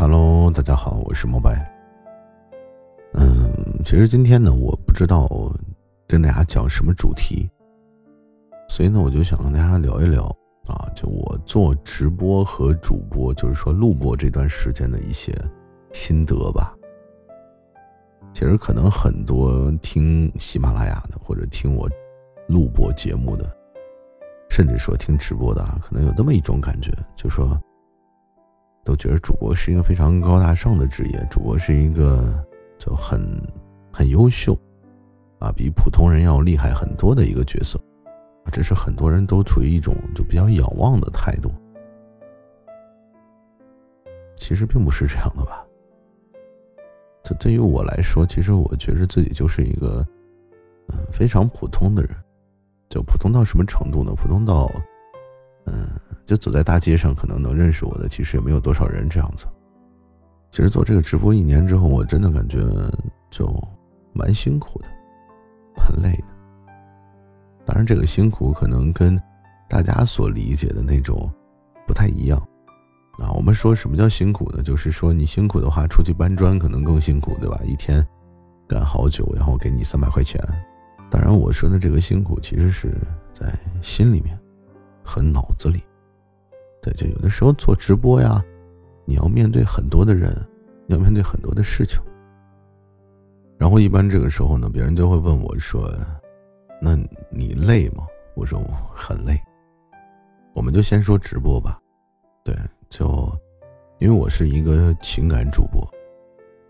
Hello，大家好，我是莫白。嗯，其实今天呢，我不知道跟大家讲什么主题，所以呢，我就想跟大家聊一聊啊，就我做直播和主播，就是说录播这段时间的一些心得吧。其实可能很多听喜马拉雅的，或者听我录播节目的，甚至说听直播的啊，可能有那么一种感觉，就说。都觉得主播是一个非常高大上的职业，主播是一个就很很优秀，啊，比普通人要厉害很多的一个角色，啊，这是很多人都处于一种就比较仰望的态度。其实并不是这样的吧？这对于我来说，其实我觉得自己就是一个嗯非常普通的人，就普通到什么程度呢？普通到嗯。就走在大街上，可能能认识我的，其实也没有多少人这样子。其实做这个直播一年之后，我真的感觉就蛮辛苦的，很累的。当然，这个辛苦可能跟大家所理解的那种不太一样。啊，我们说什么叫辛苦呢？就是说你辛苦的话，出去搬砖可能更辛苦，对吧？一天干好久，然后给你三百块钱。当然，我说的这个辛苦，其实是在心里面和脑子里。对，就有的时候做直播呀，你要面对很多的人，要面对很多的事情。然后一般这个时候呢，别人就会问我说：“那你累吗？”我说：“我很累。”我们就先说直播吧。对，就因为我是一个情感主播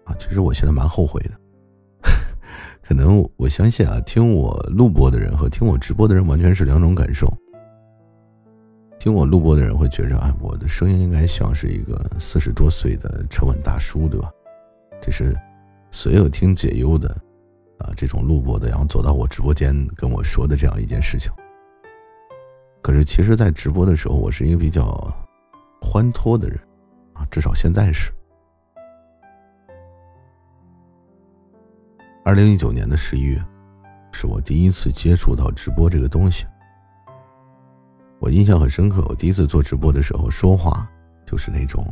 啊，其实我现在蛮后悔的。可能我相信啊，听我录播的人和听我直播的人完全是两种感受。听我录播的人会觉着，哎，我的声音应该像是一个四十多岁的沉稳大叔，对吧？这是所有听解忧的啊，这种录播的，然后走到我直播间跟我说的这样一件事情。可是，其实，在直播的时候，我是一个比较欢脱的人啊，至少现在是。二零一九年的十一月，是我第一次接触到直播这个东西。我印象很深刻，我第一次做直播的时候，说话就是那种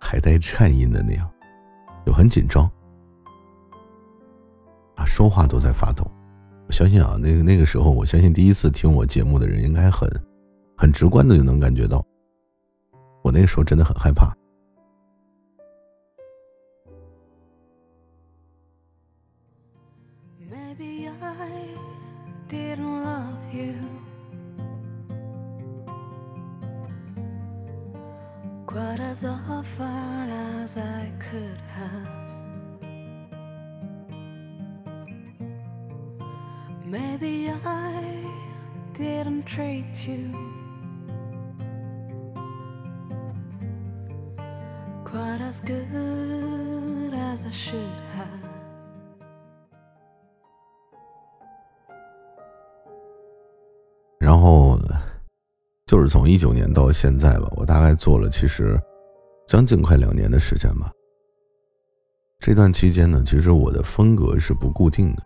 还带颤音的那样，就很紧张啊，说话都在发抖。我相信啊，那个那个时候，我相信第一次听我节目的人应该很很直观的就能感觉到，我那个时候真的很害怕。是从一九年到现在吧，我大概做了其实将近快两年的时间吧。这段期间呢，其实我的风格是不固定的。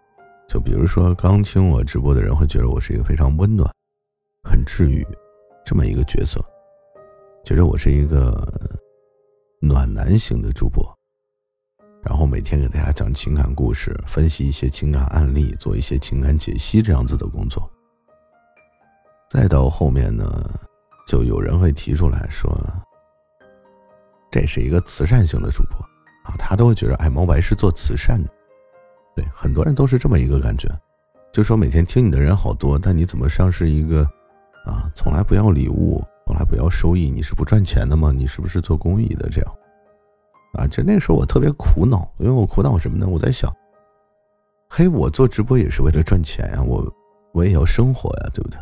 就比如说，刚听我直播的人会觉得我是一个非常温暖、很治愈这么一个角色，觉得我是一个暖男型的主播，然后每天给大家讲情感故事，分析一些情感案例，做一些情感解析这样子的工作。再到后面呢，就有人会提出来说，这是一个慈善性的主播啊，他都会觉得哎，毛白是做慈善的，对，很多人都是这么一个感觉，就说每天听你的人好多，但你怎么像是一个啊，从来不要礼物，从来不要收益，你是不赚钱的吗？你是不是做公益的这样？啊，就那时候我特别苦恼，因为我苦恼什么呢？我在想，嘿，我做直播也是为了赚钱呀，我我也要生活呀，对不对？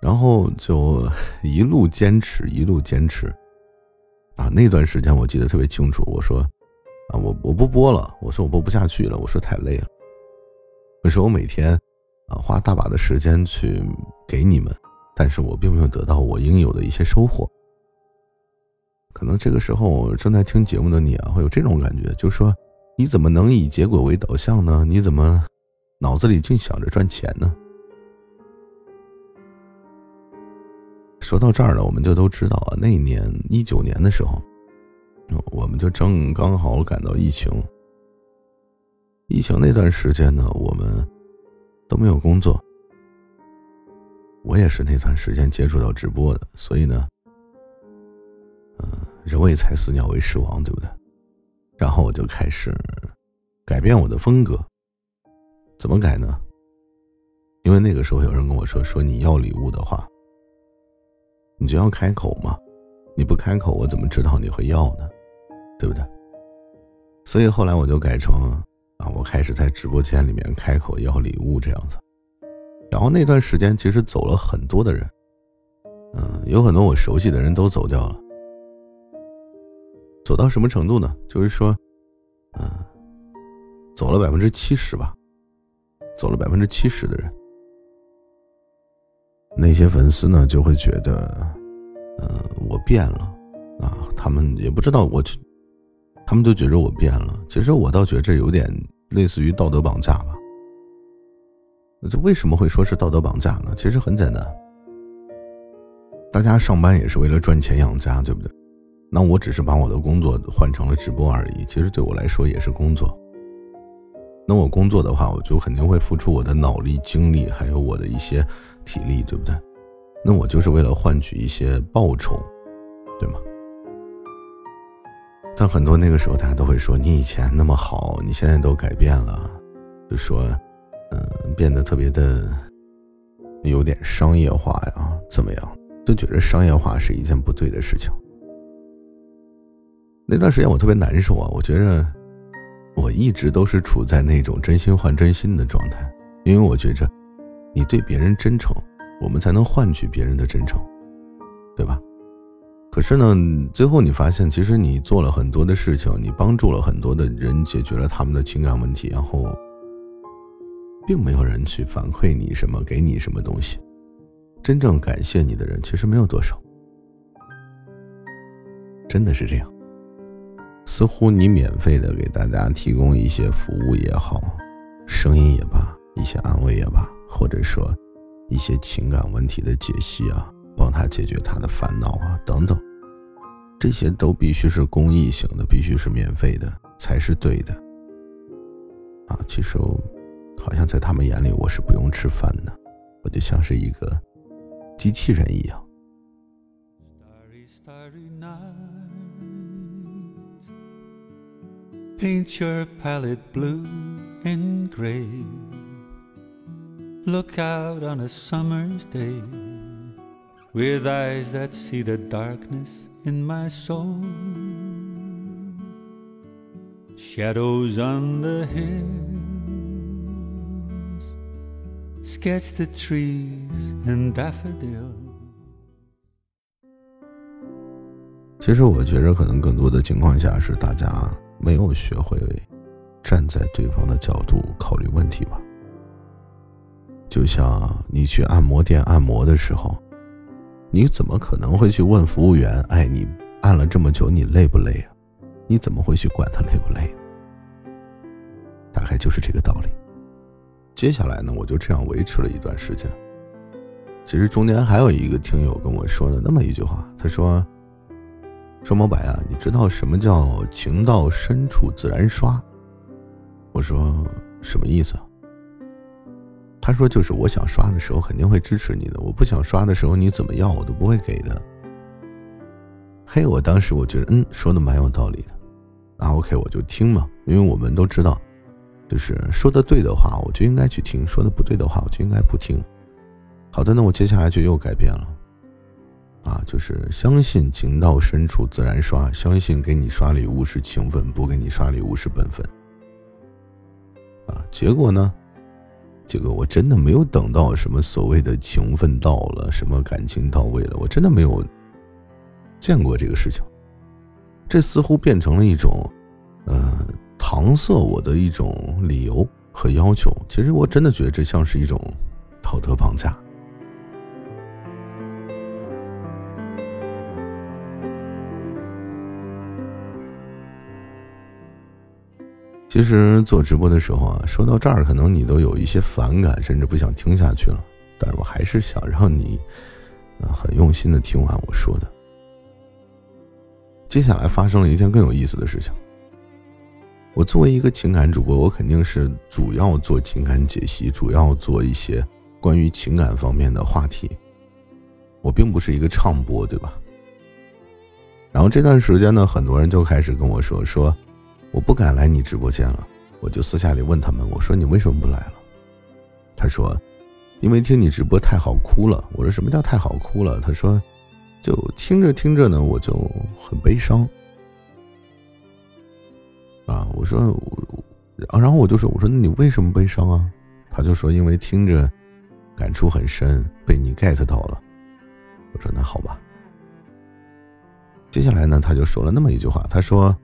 然后就一路坚持，一路坚持，啊，那段时间我记得特别清楚。我说，啊，我我不播了，我说我播不下去了，我说太累了。可是我每天，啊，花大把的时间去给你们，但是我并没有得到我应有的一些收获。可能这个时候正在听节目的你啊，会有这种感觉，就是说，你怎么能以结果为导向呢？你怎么脑子里净想着赚钱呢？说到这儿了，我们就都知道啊，那年一九年的时候，我们就正刚好赶到疫情。疫情那段时间呢，我们都没有工作。我也是那段时间接触到直播的，所以呢，嗯，人为财死，鸟为食亡，对不对？然后我就开始改变我的风格。怎么改呢？因为那个时候有人跟我说：“说你要礼物的话，你就要开口嘛，你不开口，我怎么知道你会要呢？对不对？”所以后来我就改成啊，我开始在直播间里面开口要礼物这样子。然后那段时间其实走了很多的人，嗯，有很多我熟悉的人都走掉了。走到什么程度呢？就是说，嗯，走了百分之七十吧，走了百分之七十的人。那些粉丝呢就会觉得，嗯，我变了，啊，他们也不知道我，他们都觉着我变了。其实我倒觉着有点类似于道德绑架吧。这为什么会说是道德绑架呢？其实很简单，大家上班也是为了赚钱养家，对不对？那我只是把我的工作换成了直播而已，其实对我来说也是工作。那我工作的话，我就肯定会付出我的脑力、精力，还有我的一些体力，对不对？那我就是为了换取一些报酬，对吗？但很多那个时候，大家都会说你以前那么好，你现在都改变了，就说。嗯，变得特别的有点商业化呀，怎么样？就觉得商业化是一件不对的事情。那段时间我特别难受啊，我觉着我一直都是处在那种真心换真心的状态，因为我觉着你对别人真诚，我们才能换取别人的真诚，对吧？可是呢，最后你发现，其实你做了很多的事情，你帮助了很多的人，解决了他们的情感问题，然后。并没有人去反馈你什么，给你什么东西，真正感谢你的人其实没有多少，真的是这样。似乎你免费的给大家提供一些服务也好，声音也罢，一些安慰也罢，或者说一些情感问题的解析啊，帮他解决他的烦恼啊等等，这些都必须是公益性的，必须是免费的才是对的。啊，其实。好像在他们眼里，我是不用吃饭的，我就像是一个机器人一样。Paint your palette blue and gray. Look out on a summer's day with eyes that see the darkness in my soul. Shadows on the hills sketch the trees and daffodils.。其实我觉着，可能更多的情况下是大家没有学会站在对方的角度考虑问题吧。就像你去按摩店按摩的时候，你怎么可能会去问服务员：“哎，你按了这么久，你累不累啊？”你怎么会去管他累不累？大概就是这个道理。接下来呢，我就这样维持了一段时间。其实中间还有一个听友跟我说了那么一句话，他说：“说毛白啊，你知道什么叫情到深处自然刷？”我说：“什么意思？”他说：“就是我想刷的时候肯定会支持你的，我不想刷的时候你怎么要我都不会给的。”嘿，我当时我觉得嗯说的蛮有道理的，那 OK 我就听嘛，因为我们都知道。就是说的对的话，我就应该去听；说的不对的话，我就应该不听。好的，那我接下来就又改变了，啊，就是相信情到深处自然刷，相信给你刷礼物是情分，不给你刷礼物是本分。啊，结果呢？这个我真的没有等到什么所谓的情分到了，什么感情到位了，我真的没有见过这个事情。这似乎变成了一种，嗯。搪塞我的一种理由和要求，其实我真的觉得这像是一种道德绑架。其实做直播的时候啊，说到这儿，可能你都有一些反感，甚至不想听下去了。但是我还是想让你，很用心的听完我说的。接下来发生了一件更有意思的事情。我作为一个情感主播，我肯定是主要做情感解析，主要做一些关于情感方面的话题。我并不是一个唱播，对吧？然后这段时间呢，很多人就开始跟我说说，我不敢来你直播间了。我就私下里问他们，我说你为什么不来了？他说，因为听你直播太好哭了。我说什么叫太好哭了？他说，就听着听着呢，我就很悲伤。啊，我说，然后我就说，我说你为什么悲伤啊？他就说，因为听着感触很深，被你 get 到了。我说那好吧。接下来呢，他就说了那么一句话，他说，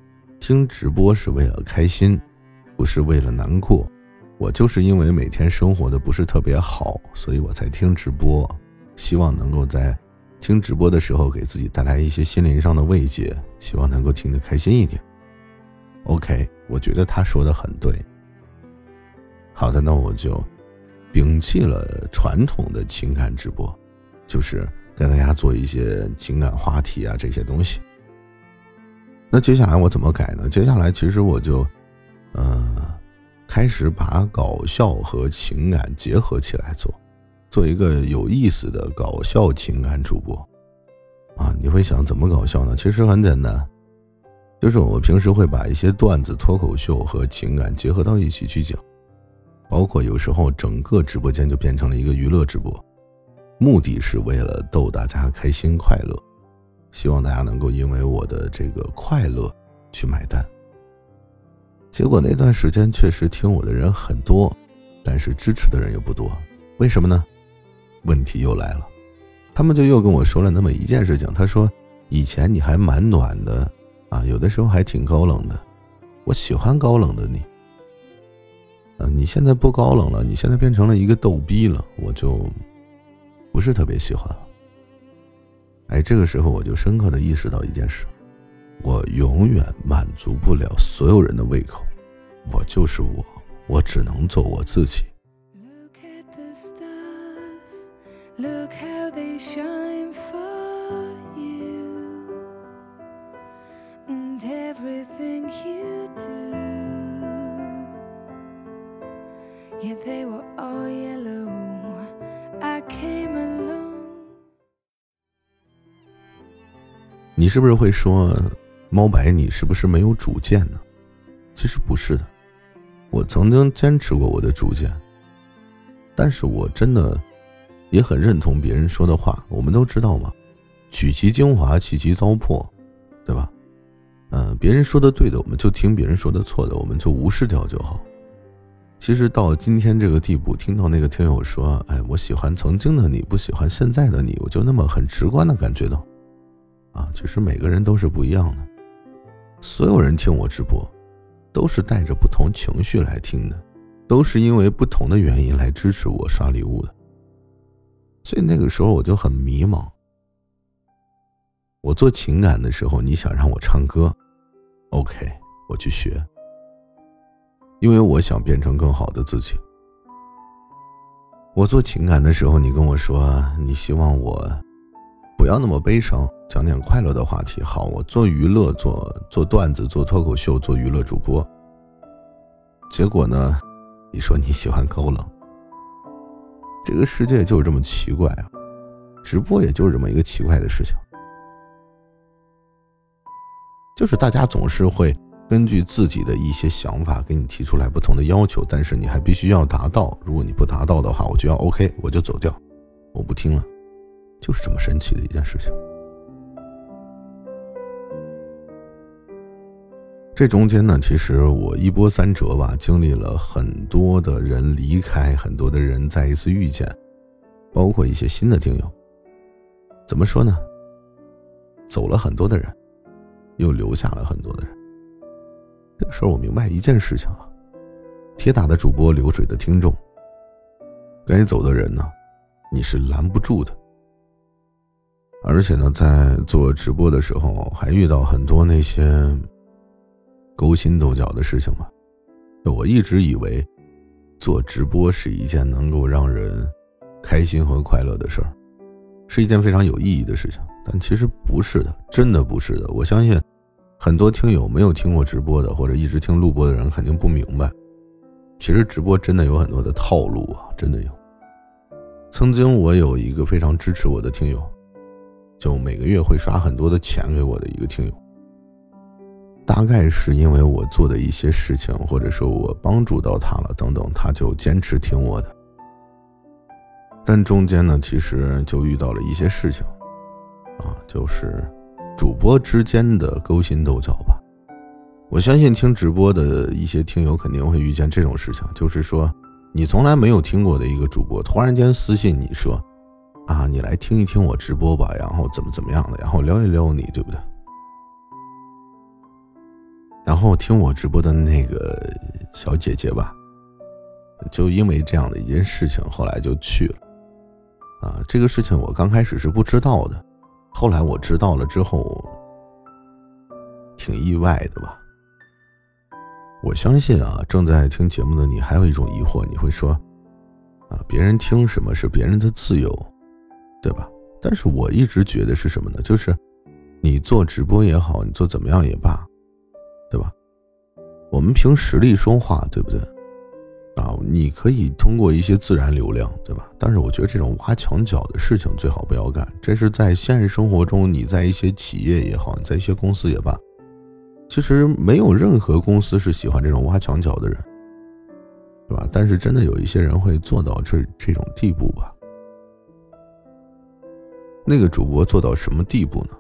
听直播是为了开心，不是为了难过。我就是因为每天生活的不是特别好，所以我才听直播，希望能够在听直播的时候给自己带来一些心灵上的慰藉，希望能够听得开心一点。OK，我觉得他说的很对。好的，那我就摒弃了传统的情感直播，就是跟大家做一些情感话题啊这些东西。那接下来我怎么改呢？接下来其实我就，嗯，开始把搞笑和情感结合起来做，做一个有意思的搞笑情感主播。啊，你会想怎么搞笑呢？其实很简单。就是我平时会把一些段子、脱口秀和情感结合到一起去讲，包括有时候整个直播间就变成了一个娱乐直播，目的是为了逗大家开心快乐，希望大家能够因为我的这个快乐去买单。结果那段时间确实听我的人很多，但是支持的人又不多，为什么呢？问题又来了，他们就又跟我说了那么一件事情，他说以前你还蛮暖的。啊，有的时候还挺高冷的，我喜欢高冷的你。嗯，你现在不高冷了，你现在变成了一个逗逼了，我就不是特别喜欢了。哎这个时候我就深刻的意识到一件事我永远满足不了所有人的胃口我就是我我只能做我自己。Look at the stars look how they shine for you and everything you do yeah they were all yellow 你是不是会说，猫白你是不是没有主见呢？其实不是的，我曾经坚持过我的主见，但是我真的也很认同别人说的话。我们都知道嘛，取其精华，去其糟粕，对吧？嗯，别人说的对的，我们就听；别人说的错的，我们就无视掉就好。其实到今天这个地步，听到那个听友说：“哎，我喜欢曾经的你，不喜欢现在的你。”我就那么很直观的感觉到，啊，其实每个人都是不一样的。所有人听我直播，都是带着不同情绪来听的，都是因为不同的原因来支持我刷礼物的。所以那个时候我就很迷茫。我做情感的时候，你想让我唱歌，OK，我去学。因为我想变成更好的自己。我做情感的时候，你跟我说你希望我不要那么悲伤，讲点快乐的话题。好，我做娱乐，做做段子，做脱口秀，做娱乐主播。结果呢，你说你喜欢高冷。这个世界就是这么奇怪啊！直播也就是这么一个奇怪的事情，就是大家总是会。根据自己的一些想法给你提出来不同的要求，但是你还必须要达到。如果你不达到的话，我就要 OK，我就走掉，我不听了，就是这么神奇的一件事情。这中间呢，其实我一波三折吧，经历了很多的人离开，很多的人再一次遇见，包括一些新的听友。怎么说呢？走了很多的人，又留下了很多的人。这个时候我明白一件事情啊，铁打的主播，流水的听众。该走的人呢，你是拦不住的。而且呢，在做直播的时候，还遇到很多那些勾心斗角的事情嘛。我一直以为做直播是一件能够让人开心和快乐的事儿，是一件非常有意义的事情。但其实不是的，真的不是的。我相信很多听友没有听过直播的，或者一直听录播的人，肯定不明白。其实直播真的有很多的套路啊，真的有。曾经我有一个非常支持我的听友，就每个月会刷很多的钱给我的一个听友。大概是因为我做的一些事情，或者说我帮助到他了等等，他就坚持听我的。但中间呢，其实就遇到了一些事情，啊，就是主播之间的勾心斗角吧。我相信听直播的一些听友肯定会遇见这种事情，就是说。你从来没有听过的一个主播，突然间私信你说：“啊，你来听一听我直播吧，然后怎么怎么样的，然后撩一撩你，对不对？”然后听我直播的那个小姐姐吧，就因为这样的一件事情，后来就去了。啊，这个事情我刚开始是不知道的，后来我知道了之后，挺意外的吧。我相信啊，正在听节目的你还有一种疑惑，你会说，啊，别人听什么是别人的自由，对吧？但是我一直觉得是什么呢？就是你做直播也好，你做怎么样也罢，对吧？我们凭实力说话，对不对？啊，你可以通过一些自然流量，对吧？但是我觉得这种挖墙脚的事情最好不要干。这是在现实生活中，你在一些企业也好，你在一些公司也罢。其实没有任何公司是喜欢这种挖墙脚的人，对吧？但是真的有一些人会做到这这种地步吧？那个主播做到什么地步呢？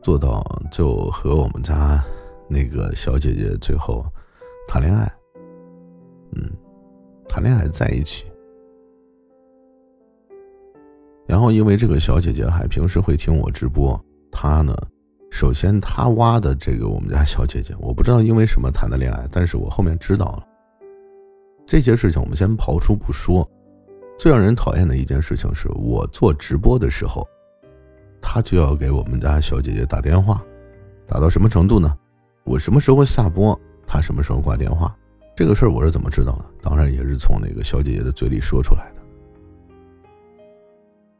做到就和我们家那个小姐姐最后谈恋爱，嗯，谈恋爱在一起，然后因为这个小姐姐还平时会听我直播，她呢。首先，她挖的这个我们家小姐姐，我不知道因为什么谈的恋爱，但是我后面知道了。这些事情我们先刨出不说。最让人讨厌的一件事情是我做直播的时候，他就要给我们家小姐姐打电话，打到什么程度呢？我什么时候下播，他什么时候挂电话。这个事儿我是怎么知道的？当然也是从那个小姐姐的嘴里说出来的。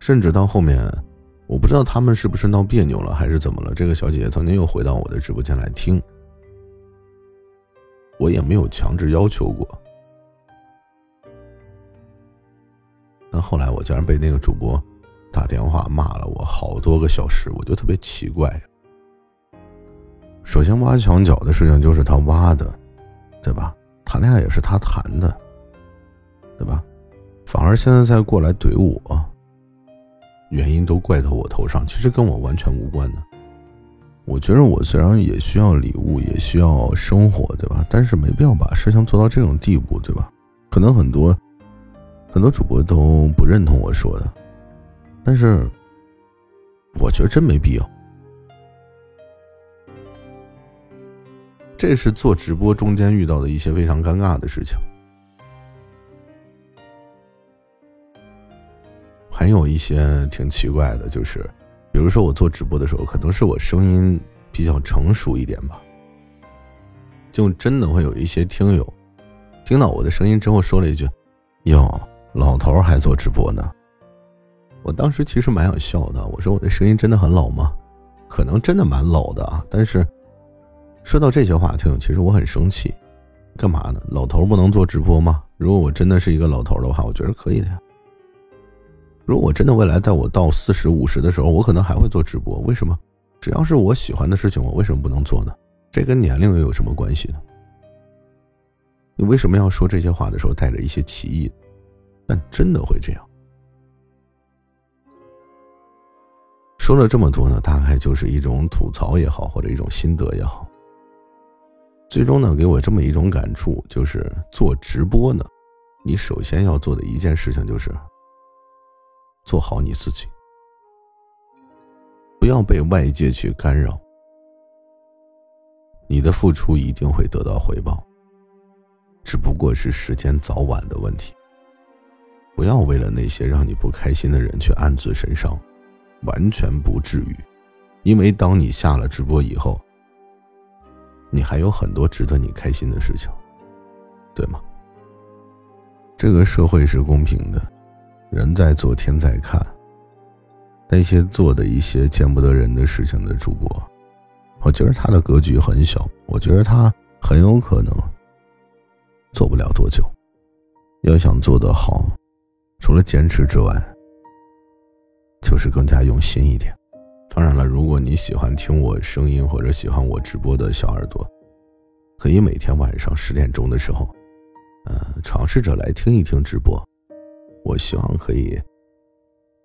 甚至到后面。我不知道他们是不是闹别扭了，还是怎么了。这个小姐姐曾经又回到我的直播间来听，我也没有强制要求过。但后来我竟然被那个主播打电话骂了我好多个小时，我就特别奇怪。首先挖墙脚的事情就是他挖的，对吧？谈恋爱也是他谈的，对吧？反而现在再过来怼我。原因都怪到我头上，其实跟我完全无关的。我觉得我虽然也需要礼物，也需要生活，对吧？但是没必要把事情做到这种地步，对吧？可能很多很多主播都不认同我说的，但是我觉得真没必要。这是做直播中间遇到的一些非常尴尬的事情。还有一些挺奇怪的，就是，比如说我做直播的时候，可能是我声音比较成熟一点吧，就真的会有一些听友听到我的声音之后说了一句：“哟，老头还做直播呢。”我当时其实蛮想笑的，我说我的声音真的很老吗？可能真的蛮老的啊。但是说到这些话，听友其实我很生气，干嘛呢？老头不能做直播吗？如果我真的是一个老头的话，我觉得可以的呀。如果真的未来在我到四十五十的时候，我可能还会做直播。为什么？只要是我喜欢的事情，我为什么不能做呢？这跟年龄又有什么关系呢？你为什么要说这些话的时候带着一些歧义？但真的会这样。说了这么多呢，大概就是一种吐槽也好，或者一种心得也好。最终呢，给我这么一种感触，就是做直播呢，你首先要做的一件事情就是。做好你自己，不要被外界去干扰。你的付出一定会得到回报，只不过是时间早晚的问题。不要为了那些让你不开心的人去暗自神伤，完全不至于。因为当你下了直播以后，你还有很多值得你开心的事情，对吗？这个社会是公平的。人在做，天在看。那些做的一些见不得人的事情的主播，我觉得他的格局很小，我觉得他很有可能做不了多久。要想做得好，除了坚持之外，就是更加用心一点。当然了，如果你喜欢听我声音或者喜欢我直播的小耳朵，可以每天晚上十点钟的时候，呃，尝试着来听一听直播。我希望可以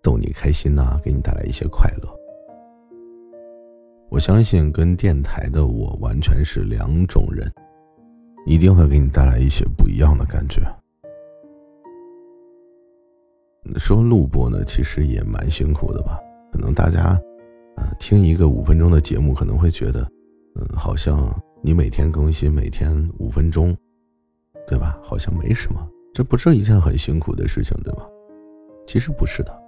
逗你开心呐，给你带来一些快乐。我相信跟电台的我完全是两种人，一定会给你带来一些不一样的感觉。说录播呢，其实也蛮辛苦的吧？可能大家，听一个五分钟的节目，可能会觉得，嗯，好像你每天更新，每天五分钟，对吧？好像没什么，这不是一件很辛苦的事情，对吧？其实不是的。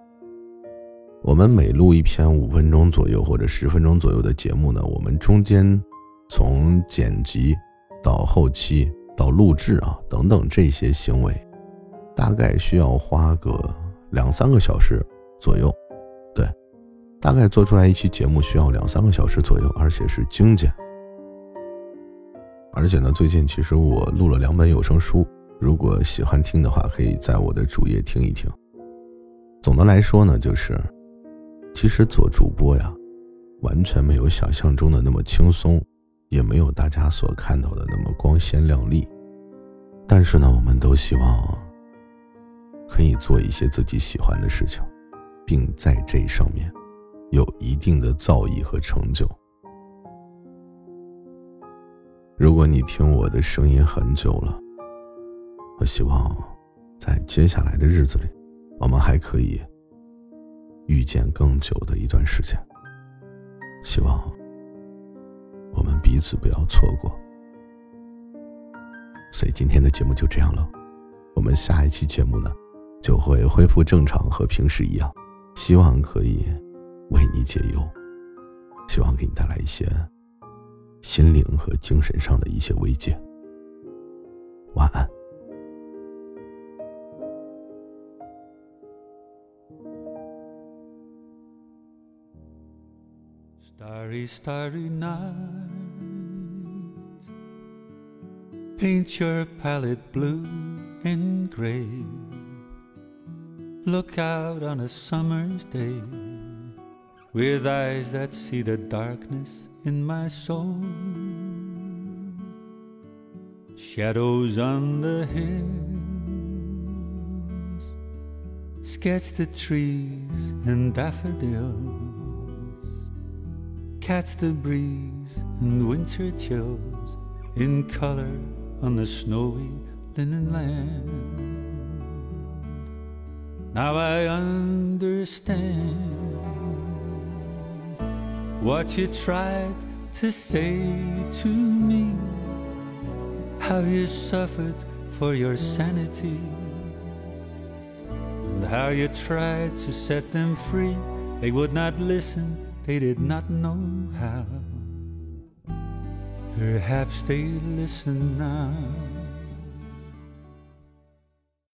我们每录一篇五分钟左右或者十分钟左右的节目呢，我们中间从剪辑到后期到录制啊等等这些行为，大概需要花个两三个小时左右。大概做出来一期节目需要两三个小时左右，而且是精简。而且呢，最近其实我录了两本有声书，如果喜欢听的话，可以在我的主页听一听。总的来说呢，就是。其实做主播呀，完全没有想象中的那么轻松，也没有大家所看到的那么光鲜亮丽。但是呢，我们都希望可以做一些自己喜欢的事情，并在这上面有一定的造诣和成就。如果你听我的声音很久了，我希望在接下来的日子里，我们还可以。遇见更久的一段时间，希望我们彼此不要错过。所以今天的节目就这样了，我们下一期节目呢就会恢复正常，和平时一样，希望可以为你解忧，希望给你带来一些心灵和精神上的一些慰藉。晚安。Starry, starry night. Paint your palette blue and gray. Look out on a summer's day with eyes that see the darkness in my soul. Shadows on the hills, sketch the trees and daffodils catch the breeze and winter chills in color on the snowy linen land. Now I understand what you tried to say to me, how you suffered for your sanity, and how you tried to set them free. They would not listen they did not know how. Perhaps they listen now.